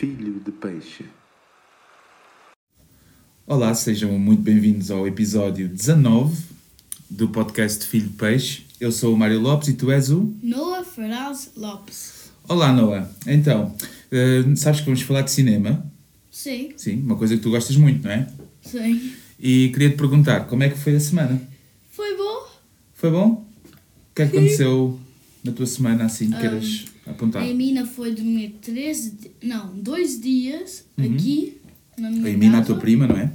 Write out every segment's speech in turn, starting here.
Filho de Peixe. Olá, sejam muito bem-vindos ao episódio 19 do podcast Filho de Peixe. Eu sou o Mário Lopes e tu és o. Noah Ferraz Lopes. Olá, Noah. Então, eh, sabes que vamos falar de cinema? Sim, Sim, uma coisa que tu gostas muito, não é? sim. E queria te perguntar como é que foi a semana? Foi bom? Foi bom? O que é que aconteceu na tua semana assim que queiras apontar? A Emina foi dormir 13, di- não, dois dias aqui na minha A Emina, a casa. tua prima, não é?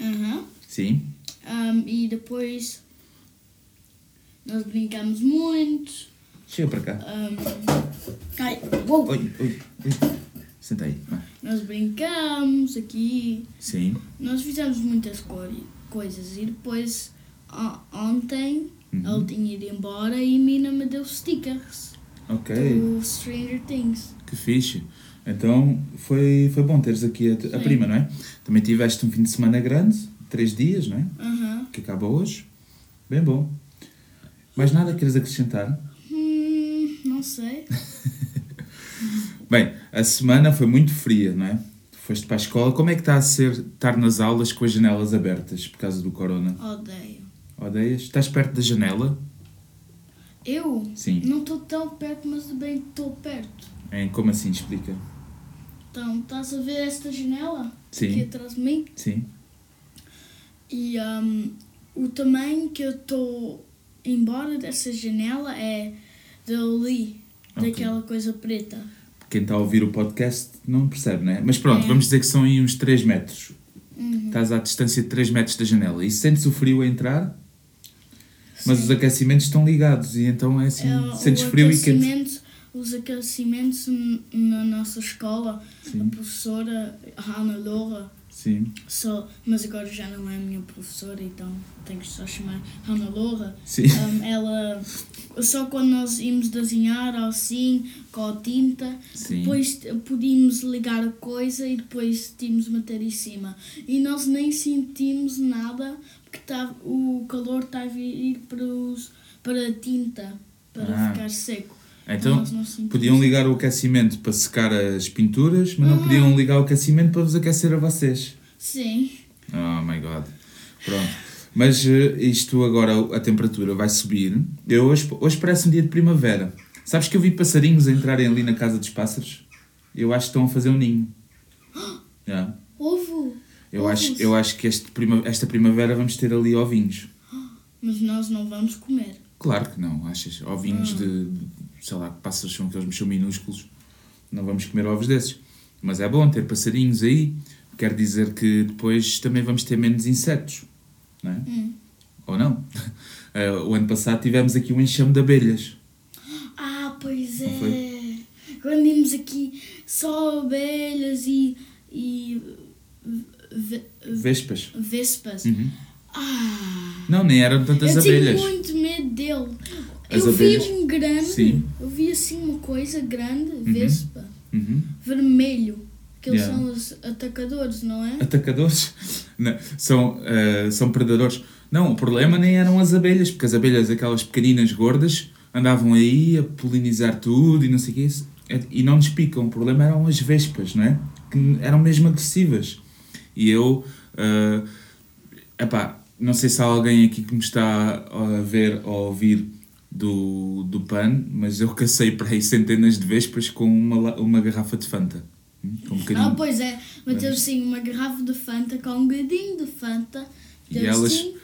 Aham. Sim. Um, e depois nós brincamos muito. Chega para cá. Um, ai, uou. Oi, oi, oi. Senta aí. vai. Nós brincamos aqui. Sim. Nós fizemos muitas coi- coisas. E depois, ontem, Uhum. ele tinha ido embora e a Emina me deu stickers Ok. do Stranger Things. Que fixe. Então foi, foi bom teres aqui a, a prima, não é? Também tiveste um fim de semana grande, três dias, não é? Aham. Que acaba hoje. Bem bom. Mais nada queres acrescentar? Hum, não sei. Bem, a semana foi muito fria, não é? Tu foste para a escola. Como é que está a ser estar nas aulas com as janelas abertas por causa do corona? Odeio. Odeias? Estás perto da janela? Eu Sim. não estou tão perto, mas bem estou perto. Em, como assim? Explica. Então, estás a ver esta janela? Sim. Aqui atrás de mim? Sim. E um, o tamanho que eu estou embora dessa janela é dali, Ok. daquela coisa preta. Quem está a ouvir o podcast não percebe, não é? Mas pronto, É. vamos dizer que são aí uns 3 metros. Uhum. Estás à distância de 3 metros da janela e sentes o frio a entrar, mas Sim. os aquecimentos estão ligados e então é assim, É, sentes frio e quente. Os aquecimentos na nossa escola, a Sim, professora Hannah Laura, sim, só, mas agora já não é a minha professora, então tenho que só chamar Hannah Laura. sim. Um, ela, só quando nós íamos desenhar assim, com a tinta, Sim. depois podíamos ligar a coisa e depois tínhamos meter em cima. E nós nem sentimos nada porque tá, o calor está a vir para, os, para a tinta, para Ah. ficar seco. Então podiam ligar o aquecimento para secar as pinturas, mas não podiam ligar o aquecimento para vos aquecer a vocês. Sim. Oh my god. Pronto. Mas eh, isto agora, a temperatura vai subir. Eu hoje, hoje parece um dia de primavera. Sabes que eu vi passarinhos entrarem ali na casa dos pássaros? Eu acho que estão a fazer um ninho. Yeah. Eu, Ovos. acho, eu acho que este prima, esta primavera vamos ter ali ovinhos. Mas nós não vamos comer. Claro que não, achas? Ovinhos de, de- sei lá, que pássaros são aqueles são minúsculos. Não vamos comer ovos desses. Mas é bom ter passarinhos aí. Quer dizer que depois também vamos ter menos insetos. Não é? Hum. Ou não? Eh, o ano passado tivemos aqui um enxame de abelhas. Ah, pois é. Quando vimos aqui só abelhas e, e ve- Vespas. vespas. Uhum. Ah, Não, nem eram tantas eu abelhas. tinha muito medo dele. As eu abelhas? vi um grande, Sim. eu vi assim uma coisa grande, vespa, Uhum. vermelho. Que eles Yeah. são os atacadores, não é? Atacadores? Não, são, eh, são predadores. Não, o problema nem eram as abelhas, porque as abelhas, aquelas pequeninas gordas, andavam aí a polinizar tudo e não sei o que isso, e não nos picam. O problema eram as vespas, não é? Que eram mesmo agressivas. E eu, eh, epá, não sei se há alguém aqui que me está a ver ou a ouvir do, do PAN, mas eu cacei para aí centenas de vespas com uma, uma garrafa de Fanta. Hum, Com um bocadinho. Ah, pois é. Meteu assim uma garrafa de Fanta com um gadinho de Fanta. E elas- assim,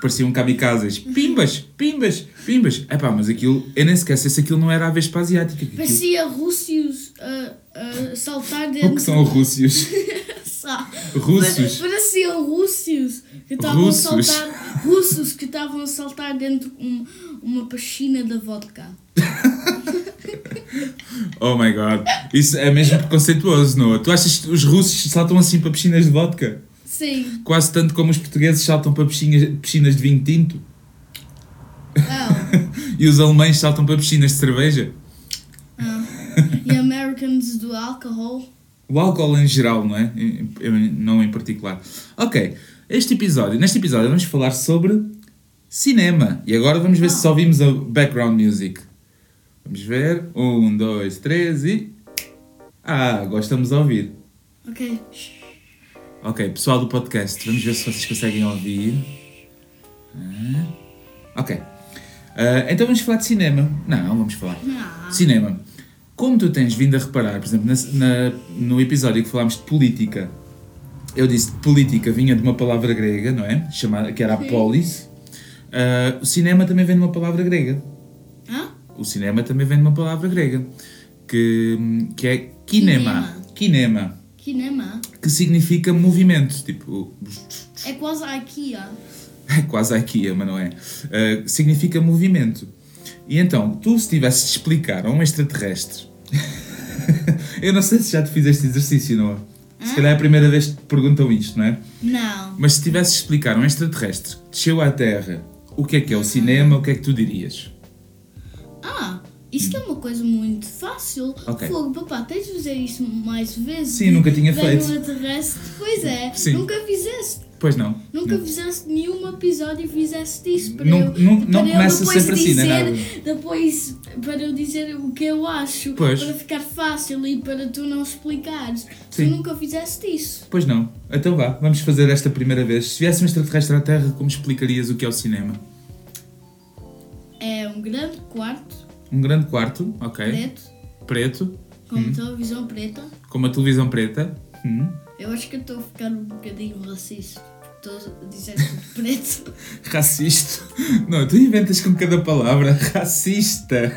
Pareciam kamikazes. Pimbas, pimbas, pimbas. Epá, mas aquilo, eu nem sequer sei se aquilo não era a Vespa asiática. aquilo- parecia rússios a, a saltar O dentro. que são rússios? Sá. Russos. Pareciam rússios que estavam a Russos. saltar. Russos que estavam a saltar dentro de um, uma piscina de vodka. Oh my god. Isso é mesmo preconceituoso, não? Tu achas que os russos saltam assim para piscinas de vodka? Sim. Quase tanto como os portugueses saltam para piscinas, piscinas de vinho tinto? Não. E os alemães saltam para piscinas de cerveja? Ah. E Americans do álcool. O álcool em geral, não é? Em- Não em particular. Ok, este episódio, neste episódio vamos falar sobre cinema. E agora vamos ver se só ouvimos a background music. Vamos ver. Um, dois, três e. Ah, gostamos de ouvir. Ok. Ok, pessoal do podcast, vamos ver se vocês conseguem ouvir. Ah, ok. Ah, então vamos falar de cinema. Não, vamos falar. Ah. Cinema. Como tu tens vindo a reparar, por exemplo, na- na- no episódio que falámos de política, eu disse que política vinha de uma palavra grega, não é? Chamada, que era a polis. Ah, o cinema também vem de uma palavra grega. Hã? O cinema também vem de uma palavra grega, que, que é kinema. Kinema. Cinema. Que significa movimento. Tipo, É quase a IKEA. é quase a IKEA, mas não é. Ah, significa movimento. E então, tu se tivesses de explicar a um extraterrestre. eu não sei se já te fizeste exercício, não é? Se calhar é a primeira vez que te perguntam isto, não é? Não. Mas se tivesses de explicar a um extraterrestre que desceu à Terra o que é que é o cinema, o que é que tu dirias? Ah, isto é uma coisa muito fácil. Ok. Fogo, papá, tens de fazer isto mais vezes. Sim, nunca tinha Vem feito. terrestre. Pois é, Sim. nunca fizeste. Pois não. Nunca fizeste nenhum episódio e fizeste isso para Não- eu, não- para não eu começa depois sempre assim, não é dizer, Depois, para eu dizer o que eu acho, Pois. para ficar fácil e para tu não explicares. Sim. Tu nunca fizeste isso. Pois não. Então vá, vamos fazer esta primeira vez. Se viesse um extraterrestre à Terra, como explicarias o que é o cinema? É um grande quarto Um grande quarto, ok. preto, Preto, com Hum. televisão preta. com uma televisão preta. Hum. Eu acho que eu estou a ficar um bocadinho racista. Estou a dizer tudo preto. Racista. Não, tu inventas com cada palavra. Racista.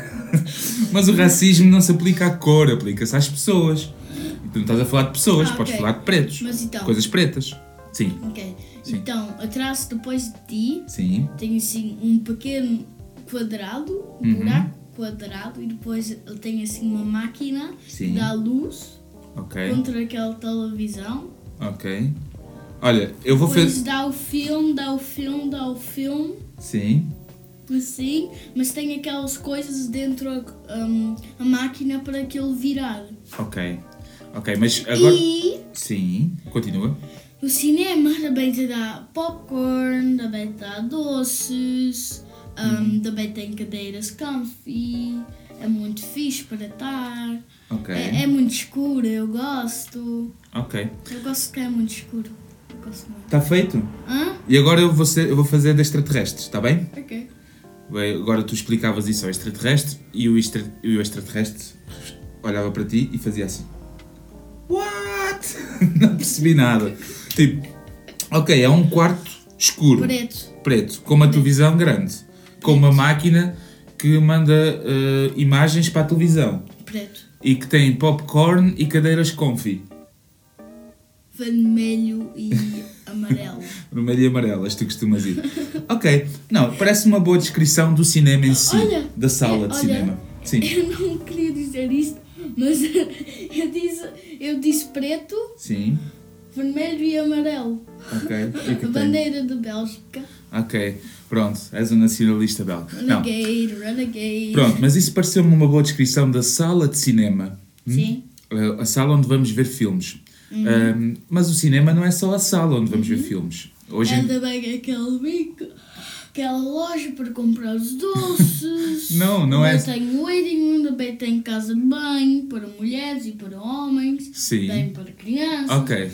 Mas o racismo não se aplica à cor, aplica-se às pessoas. E tu não estás a falar de pessoas, Ah, podes ok. falar de pretos. Mas então. Coisas pretas. Sim, Ok. Sim. Então, atrás depois de ti sim. tem assim um pequeno quadrado, um Uhum. buraco quadrado, e depois ele tem assim uma máquina Sim. que dá luz Ok, contra aquela televisão. ok. Olha, eu vou Depois fazer. dá o filme, dá o filme, dá o filme, Sim. assim, mas tem aquelas coisas dentro um, a máquina para aquilo virar. Ok. Ok, mas agora. E Sim, continua. o cinema também te dá popcorn, também te dá doces, um, Uhum. também tem cadeiras comfy, é muito fixe para estar. Ok. É, é muito escuro, eu gosto. Ok. Eu gosto que é muito escuro. Eu gosto muito. Está feito? Hã? E agora eu vou, ser, eu vou fazer de extraterrestres, está bem? Ok. Bem, Agora tu explicavas isso ao extraterrestre e o, extra, e o extraterrestre olhava para ti e fazia assim. What? Não percebi nada. Tipo, ok, é um quarto escuro, Preto. preto, com uma televisão grande, com uma máquina que manda eh, imagens para a televisão Preto. e que tem popcorn e cadeiras comfy, Vermelho e amarelo. vermelho e amarelas, tu costumas ir. Ok, não, parece uma boa descrição do cinema em si, Olha, da sala é, de olha. cinema. Sim, Eu não queria dizer isto, mas eu disse, eu disse preto, sim, vermelho e amarelo. ok. E que A bandeira da Bélgica. Ok, pronto, és um nacionalista belga. Não, Renegade, renegade. pronto, mas isso pareceu-me uma boa descrição da sala de cinema. Hum? Sim. Uh, A sala onde vamos ver filmes. Uhum. Um, mas o cinema não é só a sala onde vamos ver filmes. Hoje É em- também aquele bico, aquela loja para comprar os doces. Não, não é- tem waiting room, também tem casa de banho para mulheres e para homens. Sim. Tem para crianças. Ok.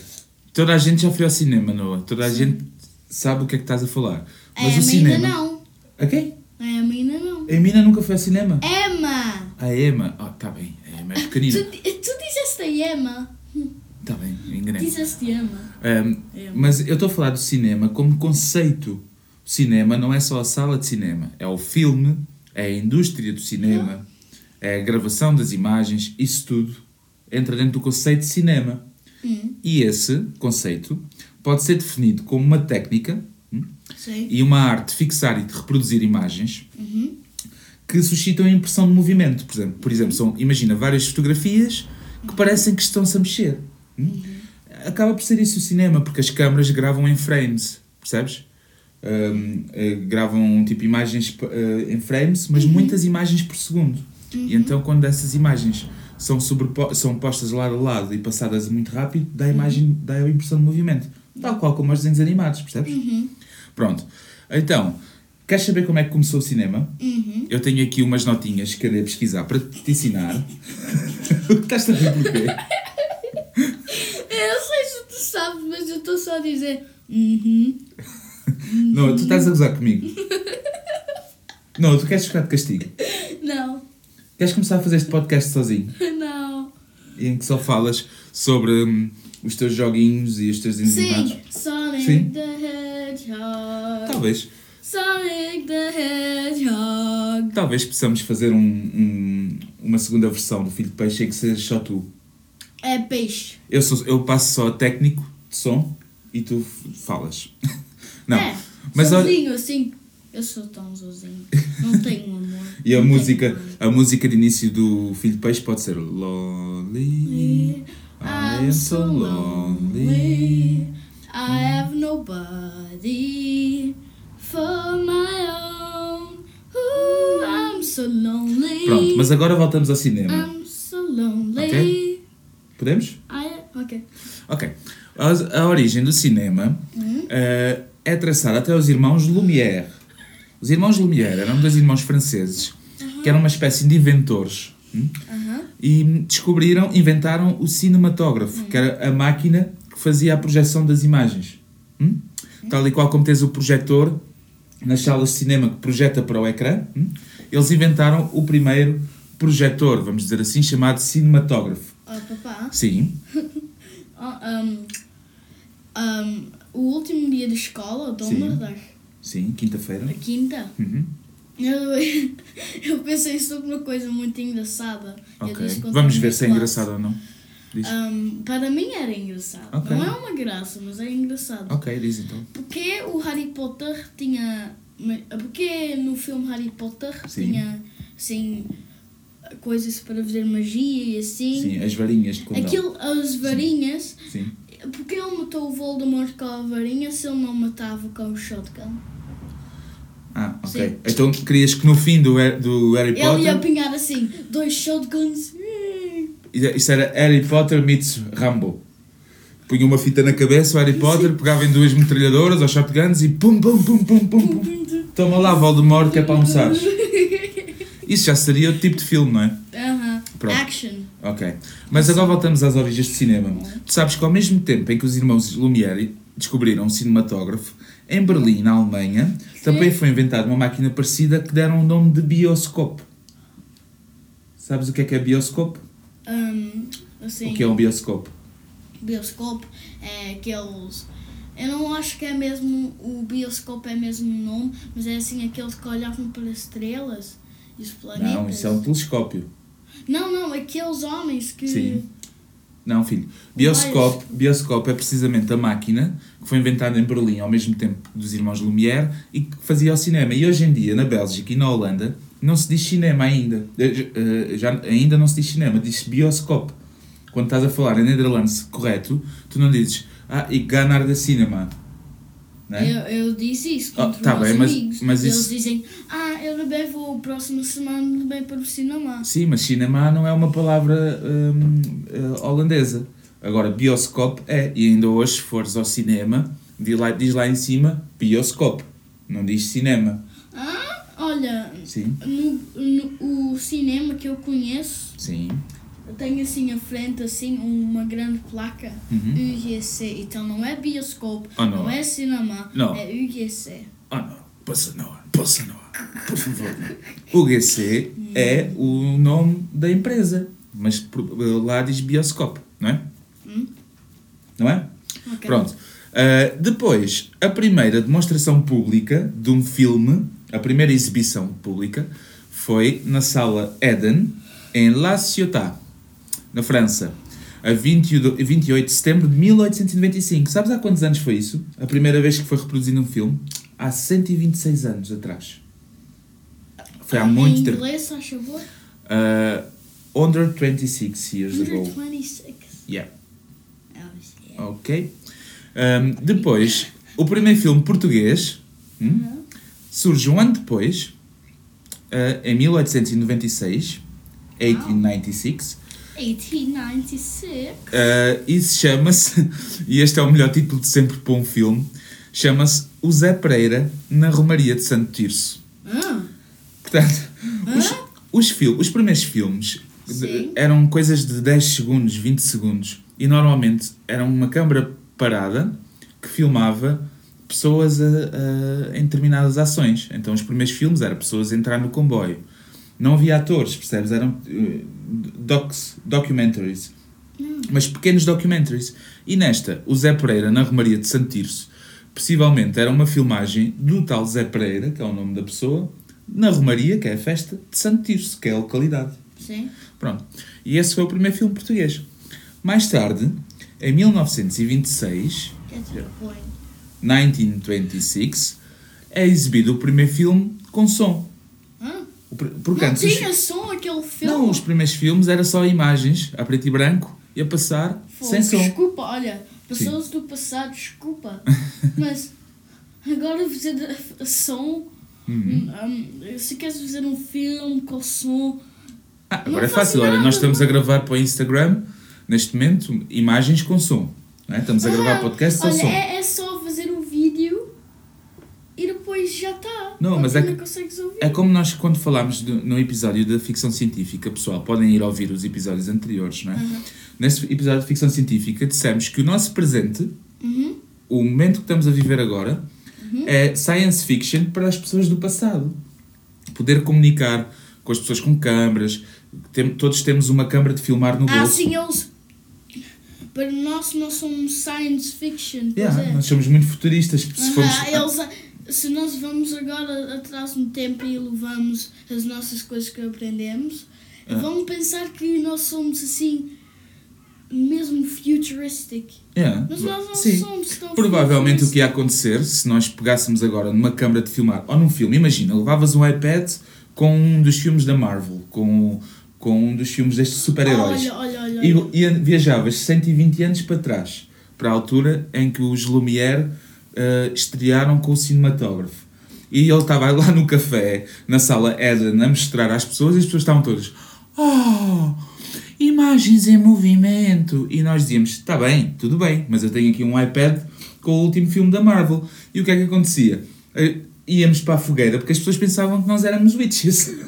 Toda a gente já foi ao cinema, Noah. Toda a gente sabe o que é que estás a falar. Mas É, o a cinema. ainda não. A quem? É, a menina não. A Emina nunca foi ao cinema. Emma! A Emma. Oh, tá bem. A Emma é pequenina. Tu, tu disseste a Emma. Tá bem, enganei. Disseste Emma. Um, mas eu estou a falar do cinema como conceito. O cinema não é só a sala de cinema, é o filme, é a indústria do cinema, é a gravação das imagens, isso tudo entra dentro do conceito de cinema. Hum, E esse conceito pode ser definido como uma técnica hum, e uma arte de fixar e de reproduzir imagens Uhum. que suscitam a impressão de movimento. Por exemplo, por exemplo são, imagina várias fotografias que parecem que estão-se a mexer. Hum? Acaba por ser isso o cinema, porque as câmaras gravam em frames, percebes? Hum, eh, gravam tipo imagens eh, em frames, mas muitas imagens por segundo. E então, quando essas imagens são, são postas lado a lado e passadas muito rápido, dá a, imagem, dá a impressão de movimento. Tal qual como os desenhos animados, percebes? Uhum. Pronto. Então, Queres saber como é que começou o cinema? Uhum. Eu tenho aqui umas notinhas que andei a pesquisar para te ensinar. Estás a rir porquê? Eu sei se tu sabes, mas eu estou só a dizer. Uhum. Não, tu estás a gozar comigo. Não, tu queres ficar de castigo. Não, Queres começar a fazer este podcast sozinho? não. Em que só falas sobre hum, os teus joguinhos e os teus animados? Sim, Sonic Sim. the Hedgehog. Talvez. Sonic the Hedgehog. Talvez possamos fazer um, um- uma segunda versão do Filho de Peixe em que sejas só tu. É peixe. Eu, sou, eu passo só técnico de som e tu falas. Não. É, Mas olha, sozinho, assim. Eu sou tão sozinho. Não tenho amor. e a música, a música de início do Filho de Peixe pode ser Lonely. I am so lonely. I have nobody for my own. Ooh, I'm so lonely. Pronto, mas agora voltamos ao cinema. I'm so lonely. Ok. Podemos? I, ok. Ok. A, a origem do cinema eh, é traçada até os irmãos Lumière. Os irmãos Lumière eram dois irmãos franceses que eram uma espécie de inventores hum, Aham. e descobriram, inventaram o cinematógrafo, que era a máquina que fazia a projeção das imagens. hum? Tal e qual como tens o projetor nas salas de cinema que projeta para o ecrã, hum? eles inventaram o primeiro projetor, vamos dizer assim, chamado cinematógrafo. Oh, papá. Sim, Oh, um, um, o último dia de escola, Sim. uma sim, quinta-feira. quinta, Uhum. eu, eu pensei sobre uma coisa muito engraçada. Ok. Vamos ver se é classe. engraçado ou não. Um, para mim era engraçado. Ok. Não é uma graça, mas é engraçado. Ok, diz então. Porque o Harry Potter tinha. Porque no filme Harry Potter Sim. tinha assim coisas para fazer magia e assim. Sim, as varinhas de condão. Aquilo, as varinhas. Sim. Porque ele matou o Voldemort com a varinha se ele não matava com o shotgun? Ah, ok. Sim. Então querias que no fim do, do Harry Ele ia Potter. apanhar assim, dois shotguns. hum, Isso era Harry Potter meets Rambo. Punha uma fita na cabeça, o Harry Potter pegava em duas metralhadoras ou shotguns e pum pum pum pum pum pum. Toma lá, Voldemort, que é para almoçares. Isso já seria o tipo de filme, não é? Aham. Pronto. Action. Ok. Mas agora voltamos às origens do cinema. Tu sabes que ao mesmo tempo em que os irmãos Lumière descobriram o cinematógrafo, em Berlim, na Alemanha, também foi inventada uma máquina parecida que deram o nome de bioscope. Sabes o que é que é bioscope? Um, assim, O que é um bioscope? bioscope é aqueles. Eu não acho que é mesmo. O bioscope é mesmo o nome, mas é assim aqueles que olhavam para as estrelas e os planetas. Não, isso é um telescópio. Não, não, aqueles homens que. Sim. Não, filho. Bioscope, bioscope é precisamente a máquina que foi inventada em Berlim ao mesmo tempo dos irmãos Lumière e que fazia o cinema. E hoje em dia, na Bélgica e na Holanda, não se diz cinema ainda. Eh, eh, Já, ainda não se diz cinema, diz bioscope. Quando estás a falar em Nederlandes correto, tu não dizes ah, ik ga naar de cinema. É? Eu, eu disse isso Oh, contra tá os meus bem, mas- amigos. mas Eles isso- dizem, ah, eu também vou próxima semana também para o cinema. Sim, mas cinema não é uma palavra hum, eh, holandesa. Agora, bioscope é. E ainda hoje, se fores ao cinema, diz lá, diz lá em cima bioscope. Não diz cinema. Ah, olha, Sim, no, no o cinema que eu conheço sim. tem assim à frente assim uma grande placa Uhum. UGC. Então não é bioscope, Ah, não. não é cinema, Não. é UGC. Ah, não. Passa não. Passa não. Por favor. O GC é o nome da empresa. Mas lá diz bioscope, não é? Não é? Ok. Pronto. Uh, depois, a primeira demonstração pública de um filme, a primeira exibição pública, foi na sala Eden, em La Ciotat, na França, a 22 28 de setembro de 1895. Sabes há quantos anos foi isso? A primeira vez que foi reproduzido um filme? Há 126 anos atrás. Foi há muito em tempo. inglês, faz favor. Uh, under 26 years ago. 126. Yeah. Ok. Um, depois, o primeiro filme português hum, surge um ano depois, uh, em 1896, 1896, 1896. uh, e se chama-se, e este é o melhor título de sempre para um filme, chama-se o Zé Pereira na Romaria de Santo Tirso. Ah, Portanto, os, os, fil os primeiros filmes de- eram coisas de 10 segundos, 20 segundos. E normalmente era uma câmara parada que filmava pessoas a- a- em determinadas ações. Então os primeiros filmes eram pessoas a entrar no comboio. Não havia atores, percebes? Eram eh, docs, documentaries. Mas pequenos documentaries. E nesta, o Zé Pereira na Romaria de Santo Tirso, possivelmente era uma filmagem do tal Zé Pereira, que é o nome da pessoa, na Romaria, que é a festa de Santo Tirso, que é a localidade. sim. Pronto. E esse foi o primeiro filme português. Mais tarde, em 1926, Get to the point. 1926, é exibido o primeiro filme com som. Porque não antes os- tinha som aquele filme. não, os primeiros filmes era só imagens, a preto e branco, e a passar Fogo, sem som. Desculpa, olha, pessoas do passado, desculpa. Mas agora fazer som. Uhum. hum, se queres fazer um filme com som. Ah, agora é fácil, olha, nós estamos a gravar para o Instagram, neste momento, imagens com som. é? Estamos a gravar Ah, podcast com olha, som. é, é só fazer o vídeo e depois já está. Não, mas é que-. É como nós, quando falámos do- no episódio da ficção científica, pessoal, podem ir ouvir os episódios anteriores, não é? Uhum. Nesse episódio de ficção científica, dissemos que o nosso presente, Uhum. o momento que estamos a viver agora, é science fiction para as pessoas do passado. Poder comunicar com as pessoas com câmaras, tem- todos temos uma câmara de filmar no Ah, bolso. sim, eles. Para nós não somos science fiction. Yeah, é. Nós somos muito futuristas. Se Ah, formos, eles, se nós vamos agora atrás no tempo e levamos as nossas coisas que aprendemos, Ah. vão pensar que nós somos assim, mesmo futuristic. Yeah, Mas nós não sim. somos tão Provavelmente o que ia acontecer se nós pegássemos agora numa câmara de filmar ou num filme, imagina, levavas um iPad com um dos filmes da Marvel, com, com um dos filmes destes super-heróis Olha, olha, olha. E, e viajavas 120 anos para trás, para a altura em que os Lumière eh, estrearam com o cinematógrafo. E ele estava lá no café, na sala Eden, a mostrar às pessoas e as pessoas estavam todas Oh, imagens em movimento. E nós dizíamos, está bem, tudo bem, mas eu tenho aqui um iPad com o último filme da Marvel. E o que é que acontecia? Eh, Íamos para a fogueira porque as pessoas pensavam que nós éramos witches.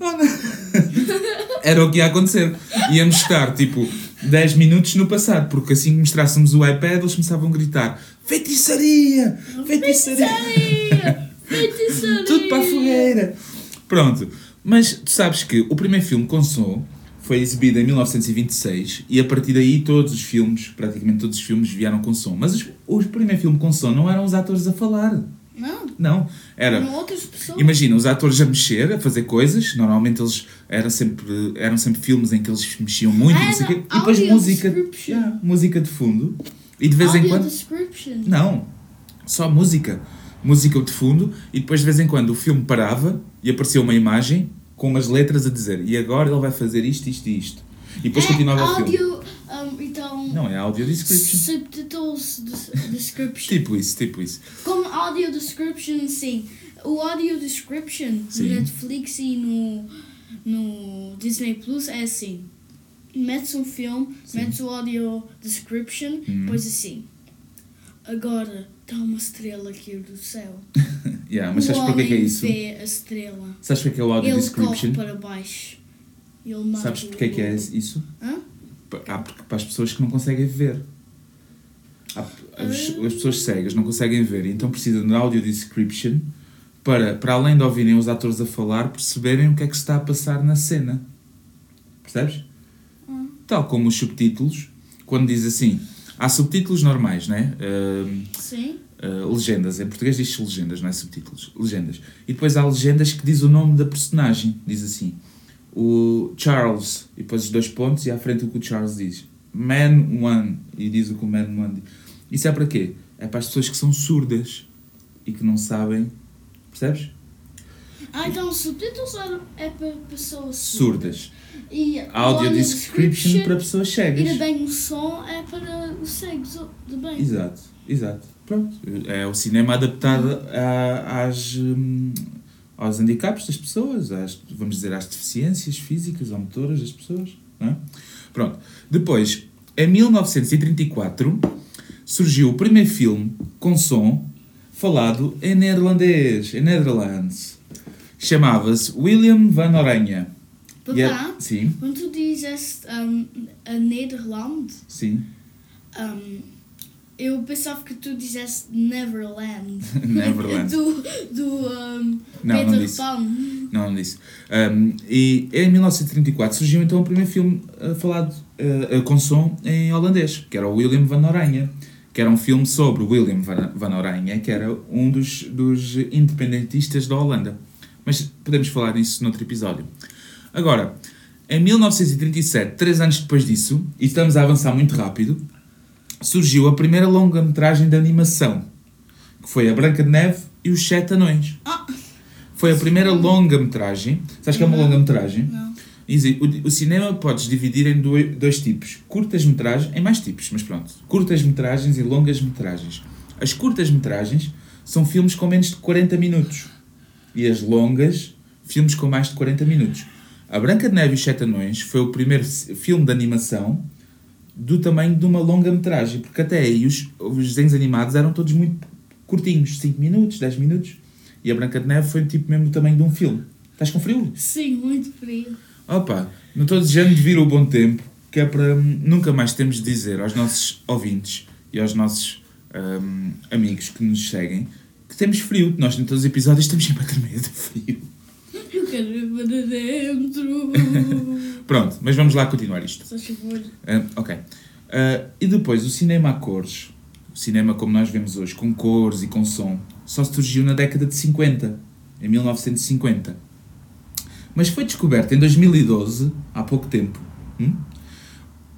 Oh, não. Era o que ia acontecer. Íamos estar tipo 10 minutos no passado, porque assim que mostrássemos o iPad, eles começavam a gritar: Feitiçaria! Feitiçaria! Feitiçaria! Feitiçaria! Tudo para a fogueira! Pronto, mas tu sabes que o primeiro filme com som foi exibido em 1926 e a partir daí todos os filmes, praticamente todos os filmes, vieram com som. Mas os- o primeiro filme com som não eram os atores a falar. Não, Não, era eram outras pessoas. Imagina, os atores a mexer, a fazer coisas. Normalmente eles eram sempre, eram sempre filmes em que eles mexiam muito, Ah, não sei o quê. E depois audio música. Yeah, música de fundo. E de vez em Audio quando. description. Não, só música. Música de fundo. E depois de vez em quando o filme parava e aparecia uma imagem com umas letras a dizer e agora ele vai fazer isto, isto e isto. E depois é continuava o filme. Um, então... Não, é audio description. Subtitles des- description. Tipo isso, tipo isso. Como audio description, sim. O audio description Sim. no Netflix e no, no Disney Plus é assim. Metes um filme, Sim. metes o audio description, Uhum. depois assim. Agora está uma estrela aqui do céu. Yeah, mas o sabes porquê que é isso? vê a estrela. Sabes porquê que é o audio Ele description? corre para baixo. Ele Sabes o porquê que é isso? Hã? Há porque para as pessoas que não conseguem ver. Há- as, as pessoas cegas não conseguem ver, então precisam de audio description para, para além de ouvirem os atores a falar, perceberem o que é que se está a passar na cena. Percebes? Hum. Tal como os subtítulos, quando diz assim, há subtítulos normais, né? Ahm, Sim. Uh, legendas, em português diz legendas, não é subtítulos, legendas. E depois há legendas que diz o nome da personagem, diz assim, o Charles, e depois os dois pontos, e à frente o que o Charles diz. Man One, e diz o que o Man One diz. Isso é para quê? É para as pessoas que são surdas e que não sabem, percebes? Ah, então subtítulos eram- é para pessoas Surdas. E o Audio description para pessoas E cegas. também o som é para os cegos também. Exato, exato. Pronto. É o cinema adaptado a- às, hum, aos handicaps das pessoas, às, vamos dizer, às deficiências físicas ou motoras das pessoas. Não é? Pronto. Depois, em 1934, surgiu o primeiro filme com som falado em neerlandês, em Netherlands. Chamava-se William van Oranje. E é- Papá, Sim, quando tu dizes um, a Nederland, sim. um, eu pensava que tu disseste Neverland. Neverland. do do um, Não, não Peter disse. Pan. Não, não disse. Um, e em 1934 surgiu então o primeiro filme uh, falado uh, uh, com som em holandês, que era o William van Oranje, que era um filme sobre William van, van Oranje, que era um dos, dos independentistas da Holanda. Mas podemos falar nisso noutro episódio. Agora, em 1937, três anos depois disso, e estamos a avançar muito rápido, surgiu a primeira longa-metragem de animação, que foi A Branca de Neve e os Sete Anões. Ah, Foi a primeira longa-metragem. Sabes que é uma longa-metragem? não. O, cinema podes dividir em dois, tipos. Curtas-metragens, em mais tipos, mas pronto. Curtas-metragens e longas-metragens. As curtas-metragens são filmes com menos de 40 minutos. E as longas, filmes com mais de 40 minutos. A Branca de Neve e os Sete Anões foi o primeiro filme de animação do tamanho de uma longa-metragem. Porque até aí os, os desenhos animados eram todos muito curtinhos. 5 minutos, 10 minutos. E a Branca de Neve foi tipo mesmo do tamanho de um filme. Estás com frio? Sim, muito frio. Opa, não estou desejando de vir o bom tempo, que é para hum, nunca mais temos de dizer aos nossos ouvintes e aos nossos hum, amigos que nos seguem que temos frio. Nós, em todos os episódios, estamos sempre a tremer de frio. Quero ir para dentro. Pronto, mas vamos lá continuar isto. Só favor. Ah, ok. Ah, e depois, o cinema a cores, o cinema como nós vemos hoje, com cores e com som, só surgiu na década de 50, em 1950. Mas foi descoberto em 2012, há pouco tempo, hum,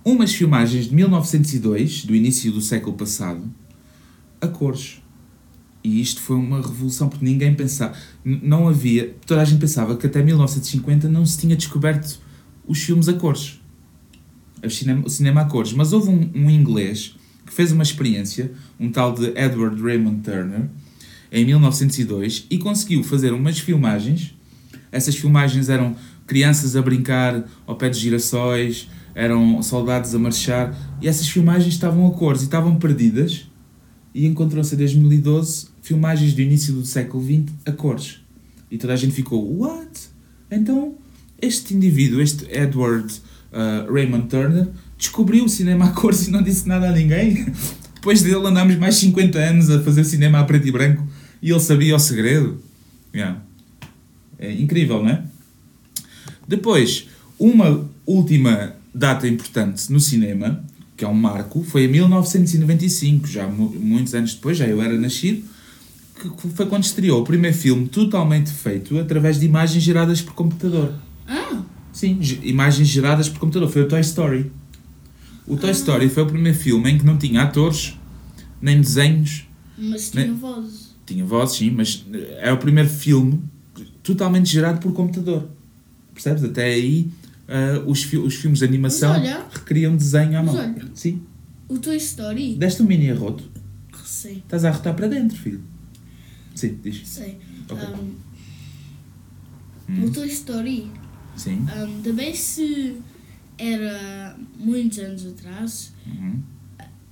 umas filmagens de 1902, do início do século passado, a cores. E isto foi uma revolução, porque ninguém pensava. Não havia. Toda a gente pensava que até 1950 não se tinha descoberto os filmes a cores o cinema, o cinema a cores. Mas houve um, um inglês que fez uma experiência, um tal de Edward Raymond Turner, em 1902, e conseguiu fazer umas filmagens. Essas filmagens eram crianças a brincar ao pé de girassóis, eram soldados a marchar, e essas filmagens estavam a cores e estavam perdidas. E encontrou-se em 2012 filmagens do início do século XX a cores. E toda a gente ficou, what? Então, este indivíduo, este Edward uh, Raymond Turner, descobriu o cinema a cores e não disse nada a ninguém. Depois dele andámos mais 50 anos a fazer cinema a preto e branco e ele sabia o segredo. Yeah. É incrível, não é? Depois, uma última data importante no cinema, que é um marco, foi em 1995, já mu- muitos anos depois, já eu era nascido, que foi quando estreou o primeiro filme totalmente feito através de imagens geradas por computador. Ah, Sim, ge- imagens geradas por computador. Foi o Toy Story. O Toy Story foi o primeiro filme em que não tinha atores, nem desenhos. mas tinha voz. Tinha voz, sim, mas eh, é o primeiro filme totalmente gerado por computador. Percebes? Até aí ah, os, fi- os filmes de animação olha- requeriam desenho à mão. olha. Sim. O Toy Story. Deste um mini arroto. Sei, Estás a arrotar para dentro, filho. Sim, diz. sei. Ok. Um, Hum. O Toy Story. Sim. Um, também se era muitos anos atrás, Uhum.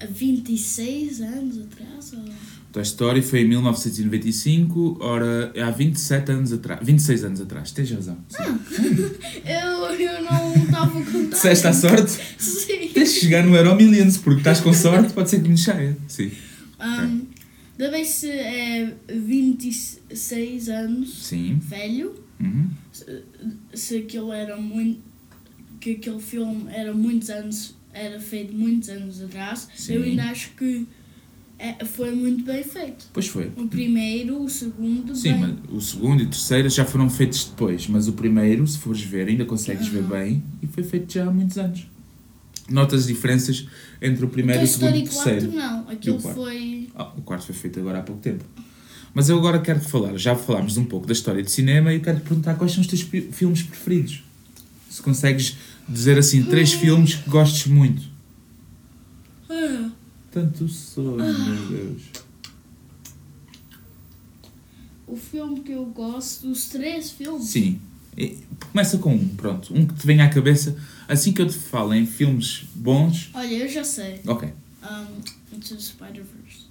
há 26 anos atrás, ou... Toy Story foi em 1995, ora, há 27 anos atrás. 26 anos atrás, tens razão. Sim. eu, eu não estava a contar. Disseste à sorte? Sim. Tens de chegar no Euro Millions, porque estás com sorte, pode ser que me chegue. Sim. Um, também se é 26 anos Sim. velho, Uhum. se aquilo era muito. que aquele filme era muitos anos. era feito muitos anos atrás, Sim. eu ainda acho que é, foi muito bem feito. Pois foi. O primeiro, o segundo, Sim, bem. mas o segundo e o terceiro já foram feitos depois, mas o primeiro, se fores ver, ainda consegues ver Aham. bem e foi feito já há muitos anos. Notas as diferenças entre o O primeiro Toy e o segundo e o 4 terceiro. não, aquilo quarto? foi. Ah, o quarto foi feito agora há pouco tempo. Mas eu agora quero-te falar, já falámos um pouco da história de cinema e eu quero-te perguntar quais são os teus filmes preferidos. Se consegues dizer assim, três filmes que gostes muito. Ah, Tanto sonho, meu Deus. o filme que eu gosto, os três filmes. Sim. Começa com um, pronto. Um que te venha à cabeça. Assim que eu te falo em filmes bons. Olha, eu já sei. Ok. Um, Into the Spider-Verse.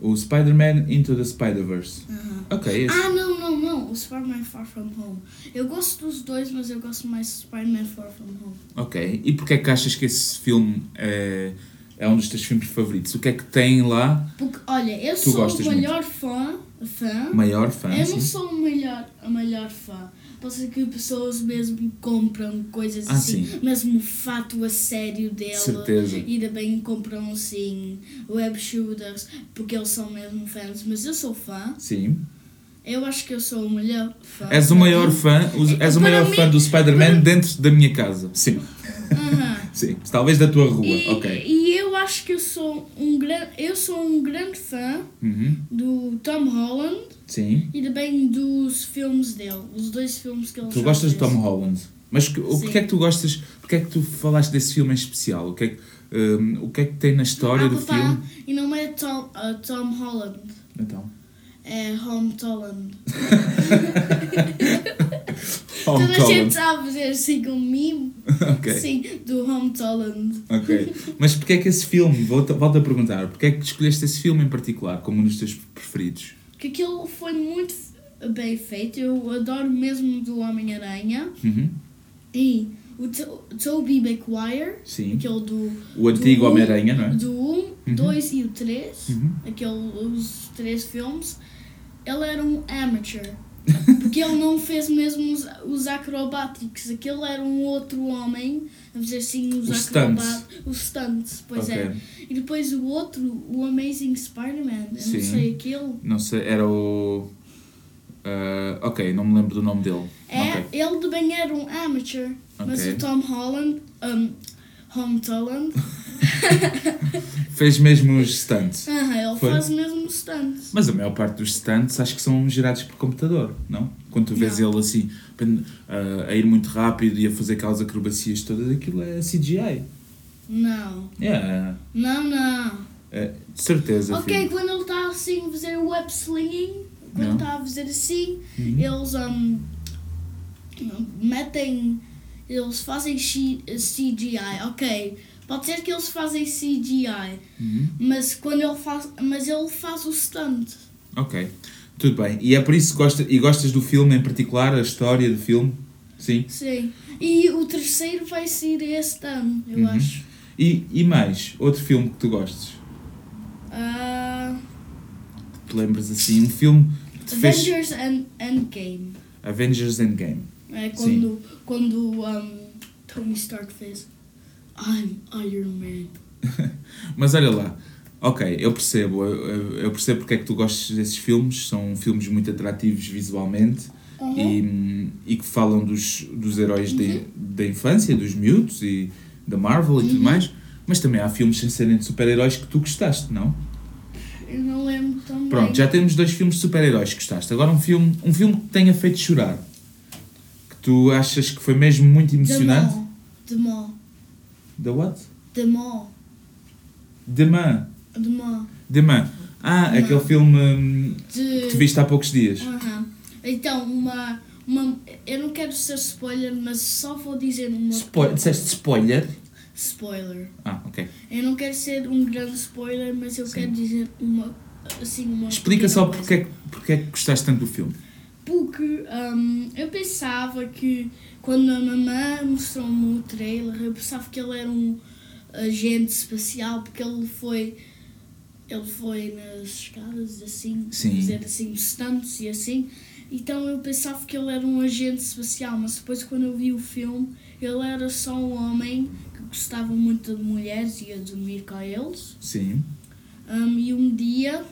O Spider-Man Into the Spider-Verse. Aham. Ok, esse. Ah, não, não, não. O Spider-Man Far From Home. Eu gosto dos dois, mas eu gosto mais do Spider-Man Far From Home. Ok. E porquê é que achas que esse filme é, é um dos teus filmes favoritos? O que é que tem lá? Porque, olha, eu Tu sou o maior fã. fã. Maior fã? eu sim? não sou o melhor, a melhor fã. Pode ser que pessoas mesmo compram coisas Ah, assim, sim. mesmo o fato a sério dela. Certeza. E também compram assim web shooters porque eles são mesmo fãs. Mas eu sou fã. Sim. Eu acho que eu sou o melhor fã. És o maior fã, os- és o Para maior mim- fã do Spider-Man dentro da minha casa. Sim. Aham. Sim. Talvez da tua rua. E, Ok. e eu acho que eu sou um grande, eu sou um grande fã Uhum. do Tom Holland Sim. e também dos filmes dele, os dois filmes que ele Tu gostas de fez. Tom Holland. Mas que- o porquê é que tu gostas? Porquê é que tu falaste desse filme em especial? O que é que, hum, o que, é que tem na história ah, do papá, filme? E não é Tom, ah, Tom Holland, Então. é Home Holland. Home Toda a gente a fazer assim com mimo. Ok. Sim, do Home Holland. Ok. Mas porquê é que esse filme, volto, volto a perguntar, porquê é que escolheste esse filme em particular como um dos teus preferidos? Que aquilo foi muito bem feito. Eu adoro mesmo do Homem-Aranha. Uhum. E o To- Tobey Maguire, Sim. aquele do O antigo Homem-Aranha, não é? do 1, 2 e o 3, Uhum. aquele, os três filmes, ele era um amateur. Porque ele não fez mesmo os, os acrobáticos. Aquele era um outro homem a fazer assim os acrobáticos. Os stunts, pois Ok. é. E depois o outro, o Amazing Spider-Man. Eu Sim. não sei aquele. Não sei, era o. ah, ok, não me lembro do nome dele. É, Ok. ele também era um amateur. Mas Ok. o Tom Holland, um, Home Holland, Fez mesmo os stunts. ah, ele Foi. faz mesmo stunts. Mas a maior parte dos stunts acho que são gerados por computador, não? Quando tu vês Não. ele assim pen- ah, a ir muito rápido e a fazer aquelas acrobacias todas, aquilo é CGI. Não, Yeah, não, não. é, de certeza. Ok, filho. quando ele está assim a fazer o web slinging, quando Não. está a fazer assim, Uhum. eles um, metem. Eles fazem CGI, ok. Pode ser que eles fazem CGI, Uhum. mas quando ele faz. Mas ele faz o stunt. Ok, tudo bem. E é por isso que gosta, e gostas do filme em particular, a história do filme? Sim. Sim. E o terceiro vai ser este ano, eu Uhum. acho. E, e mais, outro filme que tu gostes? Ah, Que te lembras assim? Um filme que te fez. Avengers End- Endgame. Avengers Endgame. É quando, quando um, Tony Stark fez I'm Iron Man. Mas olha lá, ok, eu percebo, eu, percebo porque é que tu gostas desses filmes, são filmes muito atrativos visualmente e, e que falam dos, dos heróis de- da infância, dos miúdos e da Marvel e tudo mais, mas também há filmes sem serem de super-heróis que tu gostaste, não? Eu não lembro tão Pronto, já temos dois filmes de super-heróis que gostaste. Agora um filme, um filme que tenha feito chorar, que tu achas que foi mesmo muito emocionante. The Mall. The Mall. The Man. The Mall. The Man. Ah, Não. aquele filme hum, que tu De... viste há poucos dias. Aham. Então, uma, uma... Eu não quero ser spoiler, mas só vou dizer uma... Spoiler, disseste spoiler? Spoiler. Ah, ok. Eu não quero ser um grande spoiler, mas eu Sim. quero dizer uma... Assim, uma Explica só porque é, que- porque é que gostaste tanto do filme. Porque hum, eu pensava que quando a mamãe mostrou-me o trailer, eu pensava que ele era um agente espacial porque ele foi ele foi nas escadas assim, Sim. fazer assim stunts e assim. Então eu pensava que ele era um agente espacial, mas depois quando eu vi o filme, ele era só um homem que gostava muito de mulheres e ia dormir com eles. Sim. Hum, e um dia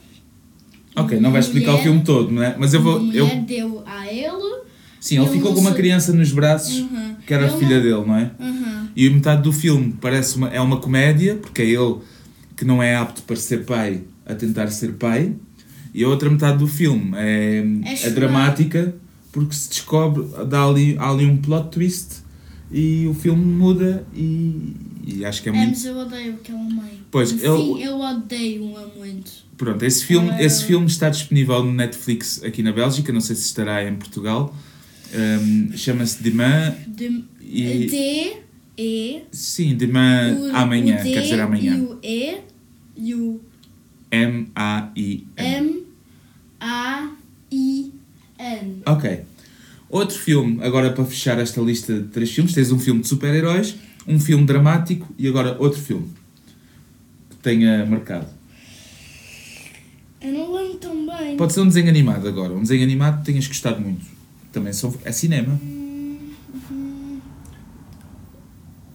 Ok, não vais explicar o filme todo, não é? Mas eu vou. mulher Eu, deu a ele. sim, ele ficou com uma criança nos braços, Uhum. que era a filha não- dele, não é? Uhum. E metade do filme parece uma, é uma comédia, porque é ele que não é apto para ser pai a tentar ser pai, e a outra metade do filme é, É é dramática, porque se descobre, dá ali, há ali um plot twist e o filme muda e, e acho que é É, muito. mas eu odeio aquela mãe. Pois, No eu- eu odeio-a muito. Pronto, esse filme, Ela- esse filme está disponível no Netflix aqui na Bélgica, não sei se estará em Portugal. Um, Chama-se Demain De, e. D, E. Sim, Demain o- amanhã, o D quer dizer amanhã. E o E U M-A-I-N. M-A-I-N. Ok. Outro filme, agora para fechar esta lista de três filmes, tens um filme de super-heróis, um filme dramático e agora outro filme que tenha marcado. Eu não lembro tão bem. Pode ser um desenho animado agora, um desenho animado que tenhas gostado muito. Também são, é cinema.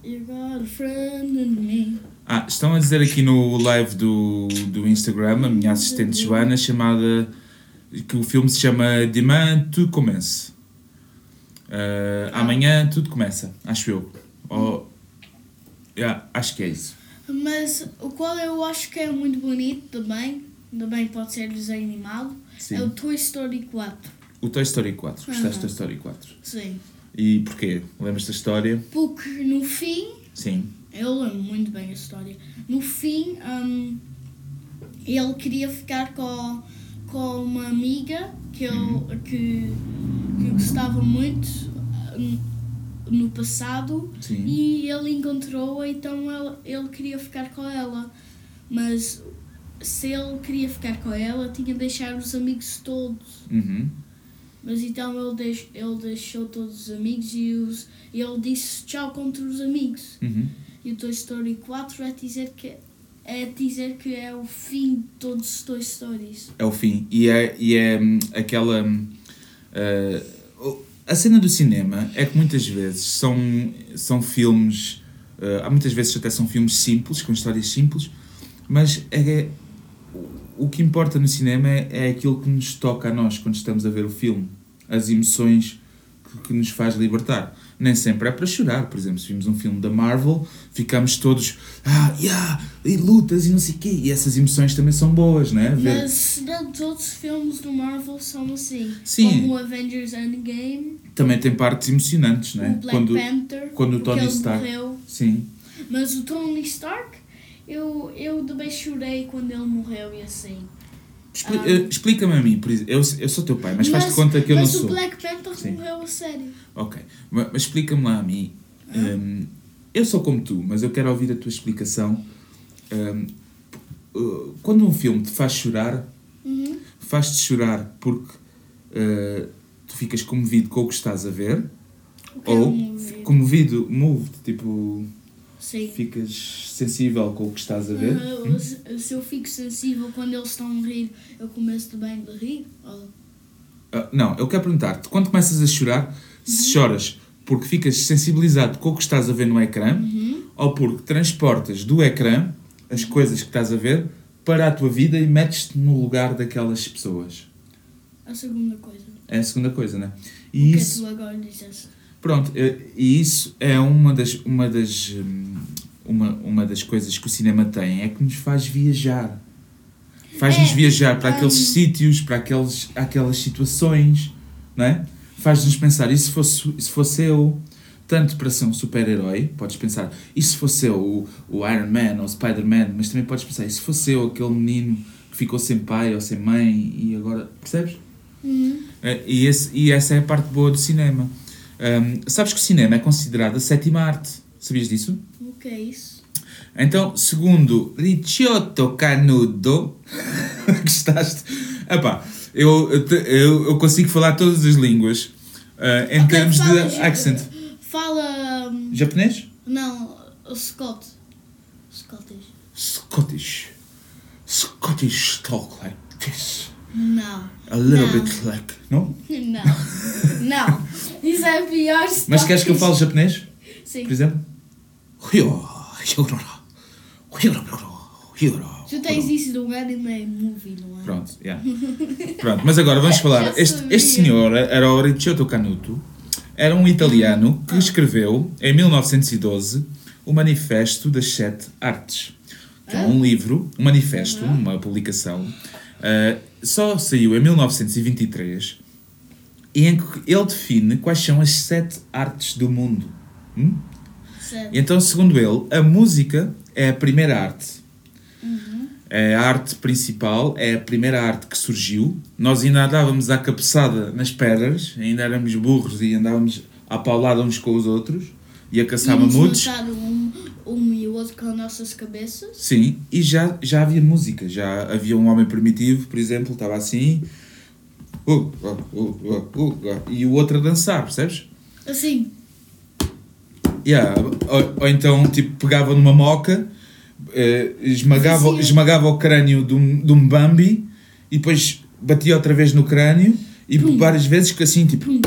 You got a friend in me. Ah, estão a dizer aqui no live do, do Instagram, a minha assistente Joana, chamada. que o filme se chama Demain Tout Commence. Ah, amanhã tudo começa, acho eu. Ou- Yeah, acho que é isso. Mas o qual eu acho que é muito bonito também, também pode ser desenho animado, Sim. é o Toy Story 4. O Toy Story 4. Gostaste do. Toy Story 4? Sim. E porquê? Lembras da história? Porque no fim, Sim. eu lembro muito bem a história. No fim, hum, ele queria ficar com, com uma amiga que, ele, que, que gostava muito hum, no passado Sim. e ele encontrou-a, então ele, ele queria ficar com ela. Mas se ele queria ficar com ela, tinha de deixar os amigos todos. Uhum. Mas então ele, deix, ele deixou todos os amigos e os, ele disse tchau contra os amigos. Uhum. E o Toy Story 4 é dizer que é dizer que é o fim de todos os Toy Stories. É o fim. E é, e é hum, aquela. o- a cena do cinema é que muitas vezes são, são filmes. ah, há muitas vezes até são filmes simples, com histórias simples, mas é, o- o que importa no cinema é, é aquilo que nos toca a nós quando estamos a ver o filme. As emoções que, que nos faz libertar. Nem sempre é para chorar. Por exemplo, se vimos um filme da Marvel, ficamos todos. Ah, yeah, e lutas e não sei o quê. E essas emoções também são boas, não é? Ver- Mas todos os filmes do Marvel são assim. Sim. Como o Avengers Endgame, também tem partes emocionantes, não é? o Black Quando, Panther, quando o Tony Stark- morreu. sim. Mas o Tony Stark, eu, eu também chorei quando ele morreu e assim. Expli- Ah. eh, Explica-me a mim, por exemplo. Eu, eu sou teu pai, mas faz-te conta que eu não mas sou. o Black Panther Sim. morreu a sério. Ok, mas, mas explica-me lá a mim. Hum, eu sou como tu, mas eu quero ouvir a tua explicação. Hum, uh, quando um filme te faz chorar, Uhum. faz-te chorar porque uh, tu ficas comovido com o que estás a ver, ou um comovido, moved, tipo, Sim. ficas sensível com o que estás a ver. Ah, se- se eu fico sensível quando eles estão a rir, eu começo também de rir? Ou- Ah, não, eu quero perguntar-te, quando começas a chorar, se choras porque ficas sensibilizado com o que estás a ver no ecrã Uhum. ou porque transportas do ecrã as coisas que estás a ver para a tua vida e metes-te no lugar daquelas pessoas. A segunda coisa. É a segunda coisa, né? o E que isso, tu agora disseste. Pronto, e isso é uma das, uma das, hum, uma, uma das coisas que o cinema tem, é que nos faz viajar. Faz-nos É, viajar para aqueles hum. sítios, para aqueles, aquelas situações, não é? Faz-nos pensar, e se fosse, se fosse eu, tanto para ser um super-herói, podes pensar, e se fosse eu o, o Iron Man ou o Spider-Man, mas também podes pensar, e se fosse eu aquele menino que ficou sem pai ou sem mãe e agora, percebes? Uhum. Eh, E, esse, e essa é a parte boa do cinema. Hum, sabes que o cinema é considerado a sétima arte? Sabias disso? O que é isso? Então, segundo Ricciotto Canudo, gostaste? Epá, eu, eu, eu, consigo falar todas as línguas eh, em Ok, termos fala de accent. Fala. hum, Japonês? Não, Scott. Scottish. Scottish. Scottish talk like this. Não. A little Não. bit like. Não? Não. Não. Isso é pior. Mas queres que eu fale japonês? Sim. Por exemplo? Tu tens isso do anime movie, não é? Pronto, yeah. Pronto, mas agora vamos falar. Este, este senhor era o Ricciotto Canuto, era um italiano que escreveu, em 1912, o Manifesto das Sete Artes, que é um livro, um manifesto, uma publicação, ah, só saiu em 1923, e em que ele define quais são as sete artes do mundo. Hum? Então, segundo ele, a música é a primeira arte. É a arte principal, é a primeira arte que surgiu. Nós ainda andávamos à cabeçada nas pedras, ainda éramos burros e andávamos à paulada uns com os outros e a caçar mamutos. matar um, um e o outro com as nossas cabeças. Sim, e já, já havia música, já havia um homem primitivo, por exemplo, estava assim, uh, uh, uh, uh, uh, uh, e o outro a dançar, percebes? Assim, Yeah. Ou, ou então, tipo, pegava numa moca, eh, esmagava, esmagava o crânio de um, de um Bambi e depois batia outra vez no crânio e Pum. várias vezes que assim, tipo, pum.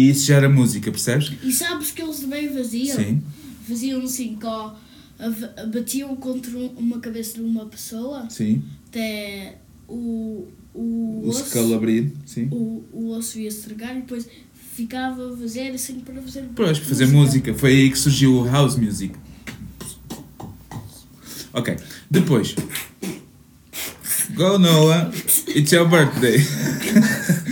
E isso já era música, percebes? E sabes que eles também faziam? Sim, Faziam assim, a- batiam contra um- uma cabeça de uma pessoa sim. até o, o, O osso, skull abrir, sim. o, o osso ia estragar e depois ficava a fazer assim para fazer Pois, para fazer música. Foi aí que surgiu o house music. Ok. Depois. Go Noah, it's your birthday.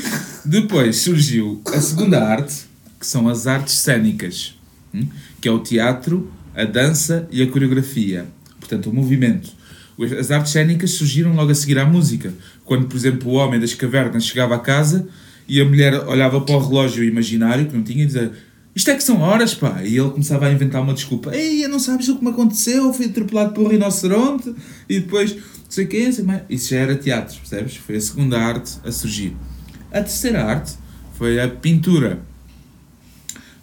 Depois surgiu a segunda arte, que são as artes cênicas, hum? que é o teatro, a dança e a coreografia. Portanto, o movimento. As artes cênicas surgiram logo a seguir à música. Quando, por exemplo, o homem das cavernas chegava a casa e a mulher olhava para o relógio imaginário, que não tinha, e dizia isto é que são horas, pá. E ele começava a inventar uma desculpa. Ei, não sabes o que me aconteceu? Fui atropelado por um rinoceronte e depois não sei o não sei mais. Isso já era teatro, percebes? Foi a segunda arte a surgir. A terceira arte foi a pintura.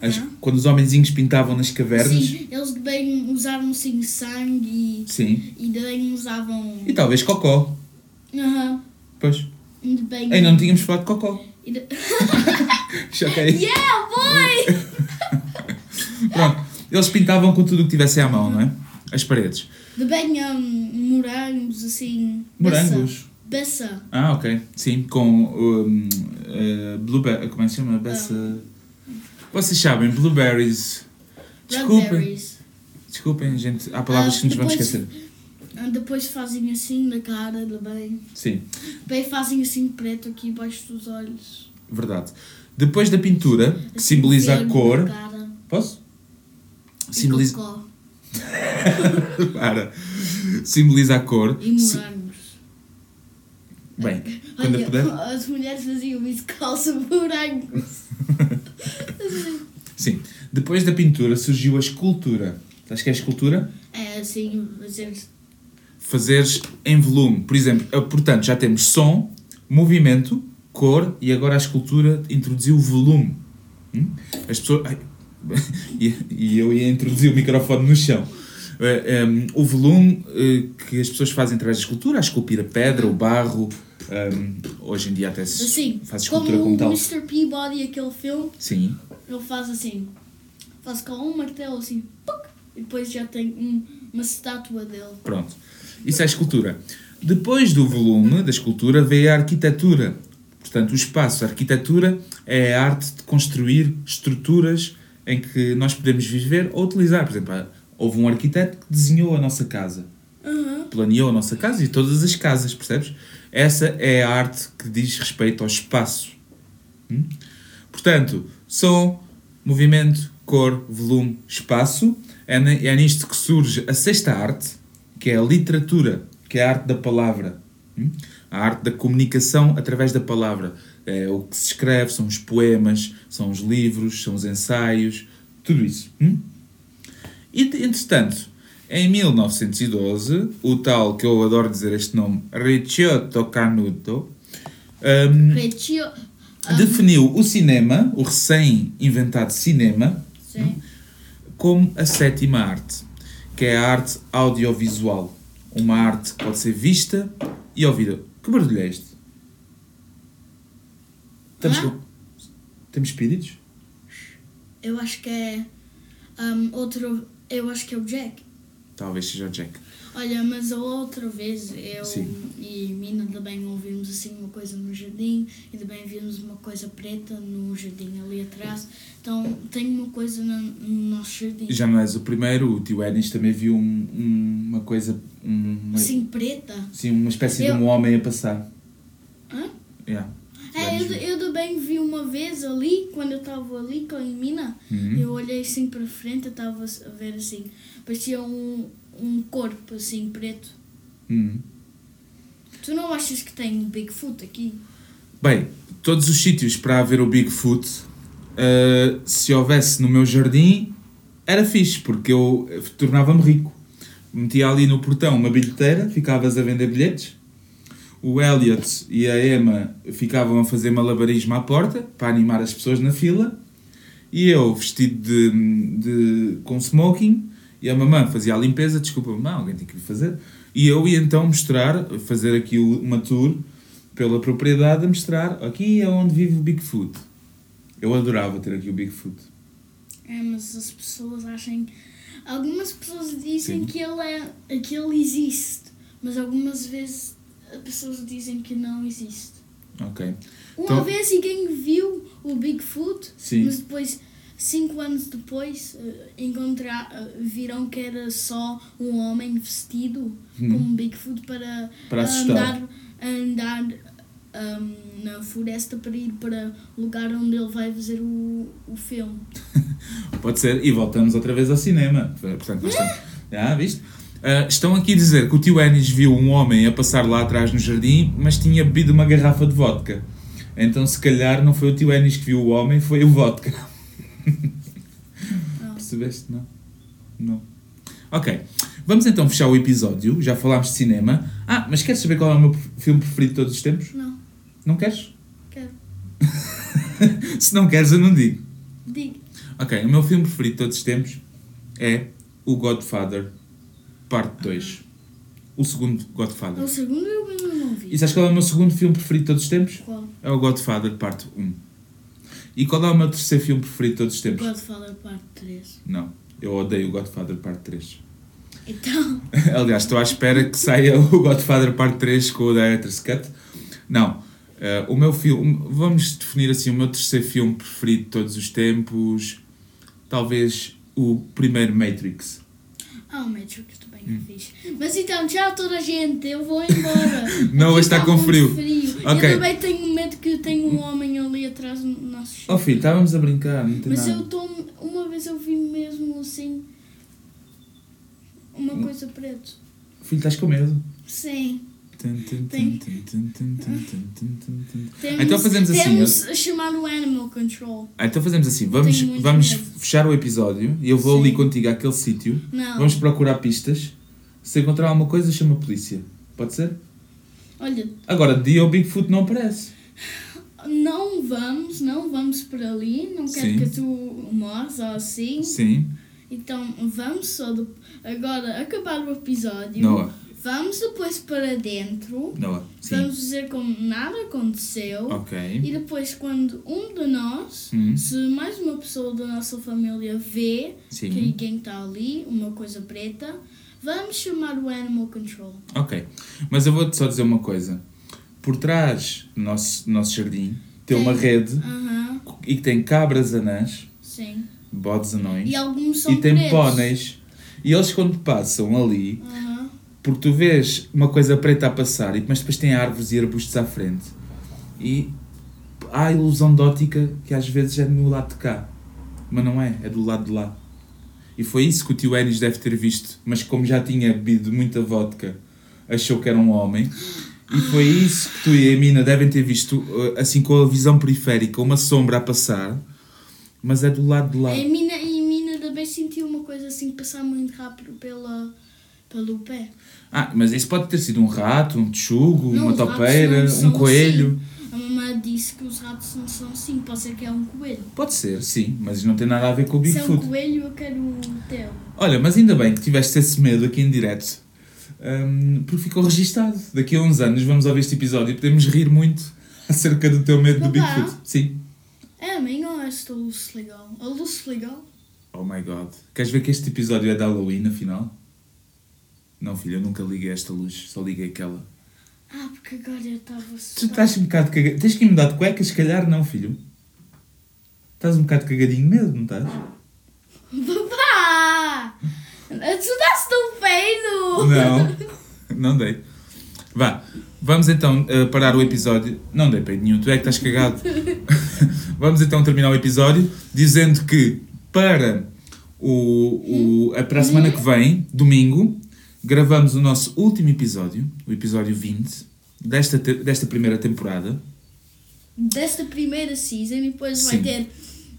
As- Ah. Quando os homenzinhos pintavam nas cavernas. Sim, eles também usavam assim sangue Sim. e, e também usavam. E talvez cocó. Aham. Pois. E também. Ainda não tínhamos falado de cocó. e de- Choquei. Yeah, boy! Pronto. Eles pintavam com tudo o que tivessem à mão, não é? As paredes. Também um, morangos assim. Morangos. Beça. Ah, ok. Sim, com um, uh, blueberry. Como é que se chama? Bessa. Vocês sabem, blueberries. Desculpem. Desculpem, gente. Há palavras Ah, que nos vamos esquecer. Ah, Depois fazem assim na cara também. Sim, Também fazem assim preto aqui embaixo dos olhos. verdade. Depois da pintura, que Assim, simboliza a cor. Posso? E Simboliza. Para. Simboliza a cor. E morangos. Bem, quando Olha, puder. as mulheres faziam isso calça morangos. Sim. Depois da pintura surgiu a escultura. Sabes que é a escultura? É assim, fazer. Fazeres em volume. Por exemplo, portanto, já temos som, movimento, cor e agora a escultura introduziu volume. Hum? As pessoas. ai, e eu ia introduzir o microfone no chão. Eh, em, o volume eh, que as pessoas fazem através da escultura, a esculpir a pedra, o barro. em, hoje em dia até se Assim, faz como escultura como o tal. Mr. Peabody, aquele filme, Sim. ele faz assim. Faz com um martelo assim, puc, e depois já tem um- uma estátua dele. Pronto. Isso é a escultura. Depois do volume da escultura veio a arquitetura. Portanto, o espaço, a arquitetura é a arte de construir estruturas em que nós podemos viver ou utilizar. Por exemplo, houve um arquiteto que desenhou a nossa casa, Aham. planeou a nossa casa e todas as casas, percebes? Essa é a arte que diz respeito ao espaço. Hum? Portanto, som, movimento, cor, volume, espaço. É, é nisto que surge a sexta arte, que é a literatura, que é a arte da palavra. Hum? A arte da comunicação através da palavra. É o que se escreve, são os poemas, são os livros, são os ensaios, tudo isso. Hum? E, entretanto, em 1912, o tal, que eu adoro dizer este nome, Ricciotto Canuto, hum, Retio. ah, definiu o cinema, o recém-inventado cinema, sim. como a sétima arte, que é a arte audiovisual. Uma arte que pode ser vista e ouvida. Que barulho é este? Estamos com... Temos espíritos? Eu acho que é. um, outro. Eu acho que é o Jack. Talvez seja o Jack. Olha, mas a outra vez eu Sim. e Mina também ouvimos assim uma coisa no jardim e também vimos uma coisa preta no jardim ali atrás. Então tem uma coisa no, no nosso jardim. Já não és o primeiro, o tio Enis também viu um- um- uma coisa, um- uma, Assim preta. sim, uma espécie Eu- de um homem a passar. Hã? Yeah. É, eu, eu também vi uma vez ali, quando eu estava ali com a Mina, Uhum. eu olhei assim para frente, eu estava a ver assim, parecia um, um corpo assim preto. Uhum. Tu não achas que tem um Bigfoot aqui? Bem, todos os sítios para haver o Bigfoot, uh, se houvesse no meu jardim, era fixe, porque eu tornava-me rico. Metia ali no portão uma bilheteira, ficavas a vender bilhetes. O Elliot e a Emma ficavam a fazer malabarismo à porta para animar as pessoas na fila. E eu, vestido de, de, com smoking, e a mamãe fazia a limpeza, desculpa, mamãe, alguém tem que fazer. E eu ia então mostrar, fazer aqui uma tour pela propriedade, a mostrar aqui é onde vive o Bigfoot. Eu adorava ter aqui o Bigfoot. É, mas as pessoas acham. Algumas pessoas dizem Sim. que ele, é, que ele existe, mas algumas vezes pessoas dizem que não existe. Ok. Uma então... vez ninguém viu o Bigfoot, Sim. mas depois cinco anos depois uh, encontrar, uh, viram que era só um homem vestido hum. como um Bigfoot para, para andar, andar um, na floresta para ir para o lugar onde ele vai fazer o, o filme. Pode ser, e voltamos outra vez ao cinema. Portanto, bastante... Já, viste? Uh, estão aqui a dizer que o tio Ennis viu um homem a passar lá atrás no jardim, mas tinha bebido uma garrafa de vodka. Então, se calhar, não foi o tio Ennis que viu o homem, foi o vodka. Percebeste? Não? Não. Ok. Vamos então fechar o episódio. Já falámos de cinema. Ah, mas queres saber qual é o meu filme preferido de todos os tempos? Não. Não queres? Quero. Se não queres, eu não digo. Digo. Ok, o meu filme preferido de todos os tempos é O Godfather, parte 2. O segundo Godfather. O segundo eu ainda não vi. E sabes qual é o meu segundo filme preferido de todos os tempos? Qual? É o Godfather, parte 1. E qual é o meu terceiro filme preferido de todos os tempos? Godfather Parte 3. Não, eu odeio o Godfather Parte 3. Então. Aliás, estou à espera que saia o Godfather Parte 3 com o Director's Cut. Não. Uh, o meu filme. Vamos definir assim: o meu terceiro filme preferido de todos os tempos. Talvez o primeiro Matrix. Ah, o Matrix também é hum. fixe. Mas então, tchau toda a gente, eu vou embora. não, hoje está, com frio. frio. Okay. Eu também tenho medo que tenha um homem ali atrás do nosso Oh filho, estávamos a brincar, não tem Mas nada. eu estou. Uma vez eu vi mesmo assim. Uma coisa preta. Filho, estás com medo? Sim. Então fazemos assim. Temos o Animal Control. Então fazemos assim. Vamos, vamos fechar o episódio e eu vou Sim. ali contigo àquele sítio. Vamos procurar pistas. Se encontrar alguma coisa, chama a polícia. Pode ser? Olha. Agora, de dia o Bigfoot não aparece. Não vamos, não vamos por ali. Não quero Sim. que tu mores ou assim. Sim. Então vamos só. Do... Agora acabar o episódio. Não. Vamos depois para dentro. Não. Vamos dizer como nada aconteceu. Ok. E depois, quando um de nós, hum. se mais uma pessoa da nossa família vê sim. que alguém está ali, uma coisa preta, vamos chamar o Animal Control. Ok. Mas eu vou-te só dizer uma coisa. Por trás do nosso, nosso jardim tem, tem uma rede uh -huh. e que tem cabras anãs. Sim. Bodes anões. E alguns são E tem pretos. póneis. E eles quando passam ali. Uh -huh porque tu vês uma coisa preta a passar, mas depois tem árvores e arbustos à frente. E há a ilusão de ótica que às vezes é no lado de cá. Mas não é, é do lado de lá. E foi isso que o tio Enis deve ter visto. Mas como já tinha bebido muita vodka, achou que era um homem. E foi isso que tu e a Mina devem ter visto, eh, assim com a visão periférica, uma sombra a passar. Mas é do lado de lá. A Mina, e a Mina também sentiu uma coisa assim passar muito rápido pela, pelo pé. Ah, mas isso pode ter sido um rato, um tchugo, não, uma topeira, um coelho. Assim. A mamãe disse que os ratos não são assim, pode ser que é um coelho. Pode ser, sim, mas não tem nada a ver com o Bigfoot. Se é um coelho, eu quero o teu. Olha, mas ainda bem que tiveste esse medo aqui em direto, um, porque ficou registado. Daqui a uns anos vamos ouvir este episódio e podemos rir muito acerca do teu medo Papá, do Bigfoot. Sim. É, a mim ou esta luz legal? A luz legal? Oh my god. Queres ver que este episódio é de Halloween, afinal? Não, filho, eu nunca liguei esta luz, só liguei aquela. Ah, porque agora eu estava Tu estás um bocado cagadinho. Tens que ir mudar de cuecas, se calhar não, filho. Estás um bocado cagadinho mesmo, não estás? Papá! Tu dás tão feio! Não, não dei. Vá, vamos então uh, parar o episódio. Não dei peito nenhum, tu é que estás cagado. vamos então terminar o episódio dizendo que para o, o, a, para a semana que vem, domingo, gravamos o nosso último episódio, o episódio 20, desta, desta primeira temporada. Desta primeira season, e depois Sim. vai ter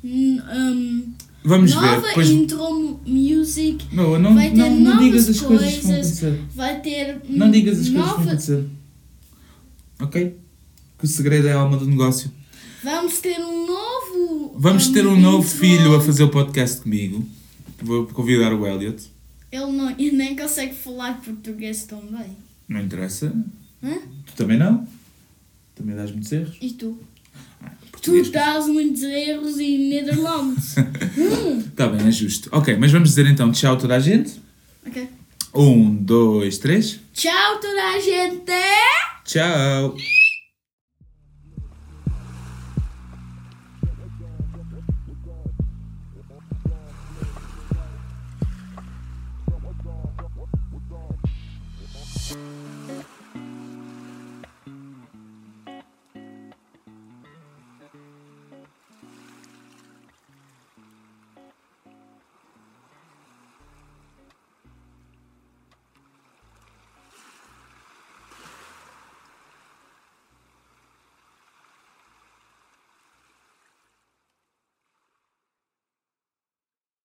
um, Vamos nova ver. Depois, intro music. não, não, vai ter não, não digas as novas coisas que vão coisas. acontecer. Vai ter. Não digas as coisas que vão nova... acontecer. Ok? Que o segredo é a alma do negócio. Vamos ter um novo. Vamos um, ter um novo intro. filho a fazer o podcast comigo. Vou convidar o Elliot. Ele, não, ele nem consegue falar português tão bem. Não interessa. Hã? Tu também não? Também dás muitos erros? E tu? Ah, Tu dás muitos erros em Nederlandes. hum. Tá bem, é justo. Ok, mas vamos dizer então tchau a toda a gente. Ok. Um, dois, três. Tchau, toda a gente! Tchau!